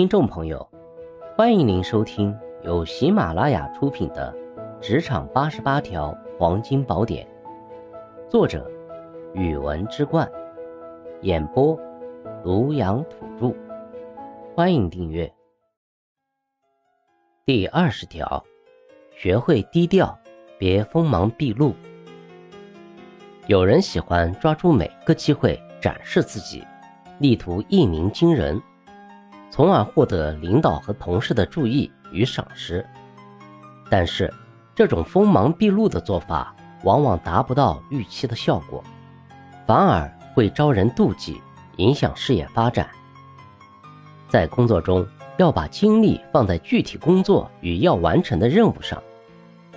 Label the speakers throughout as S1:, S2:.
S1: 听众朋友，欢迎您收听由喜马拉雅出品的《职场八十八条黄金宝典》，作者：语文之冠，演播：庐阳土著。欢迎订阅。第二十条，学会低调，别锋芒毕露。有人喜欢抓住每个机会展示自己，力图一鸣惊人。从而获得领导和同事的注意与赏识，但是这种锋芒毕露的做法往往达不到预期的效果，反而会招人妒忌，影响事业发展。在工作中，要把精力放在具体工作与要完成的任务上，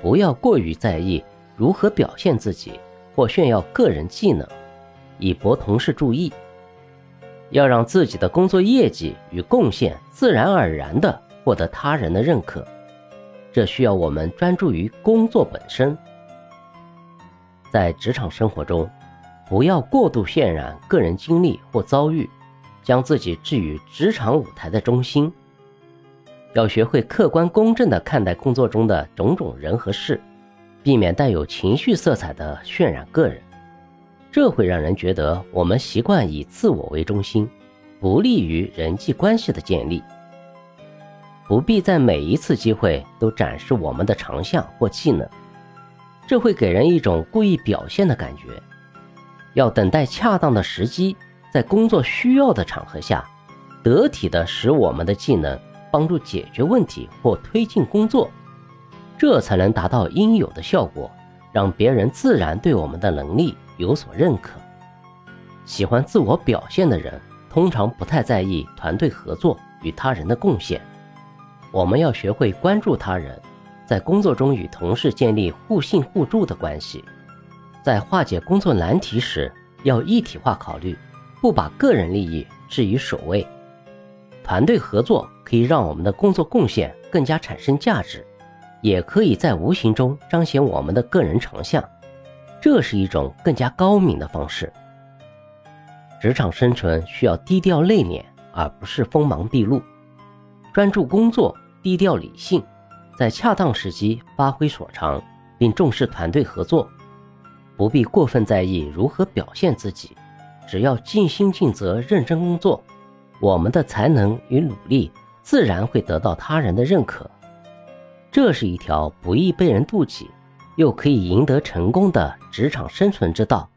S1: 不要过于在意如何表现自己或炫耀个人技能，以博同事注意。要让自己的工作业绩与贡献自然而然地获得他人的认可，这需要我们专注于工作本身。在职场生活中，不要过度渲染个人经历或遭遇，将自己置于职场舞台的中心。要学会客观公正地看待工作中的种种人和事，避免带有情绪色彩的渲染个人。这会让人觉得我们习惯以自我为中心，不利于人际关系的建立。不必在每一次机会都展示我们的长项或技能，这会给人一种故意表现的感觉。要等待恰当的时机，在工作需要的场合下，得体的使我们的技能帮助解决问题或推进工作，这才能达到应有的效果，让别人自然对我们的能力。有所认可，喜欢自我表现的人通常不太在意团队合作与他人的贡献。我们要学会关注他人，在工作中与同事建立互信互助的关系。在化解工作难题时，要一体化考虑，不把个人利益置于首位。团队合作可以让我们的工作贡献更加产生价值，也可以在无形中彰显我们的个人长项。这是一种更加高明的方式。职场生存需要低调内敛，而不是锋芒毕露。专注工作，低调理性，在恰当时机发挥所长，并重视团队合作。不必过分在意如何表现自己，只要尽心尽责、认真工作，我们的才能与努力自然会得到他人的认可。这是一条不易被人妒忌。又可以赢得成功的职场生存之道。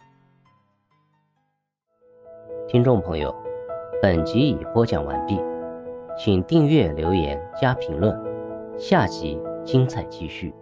S1: 听众朋友，本集已播讲完毕，请订阅、留言、加评论，下集精彩继续。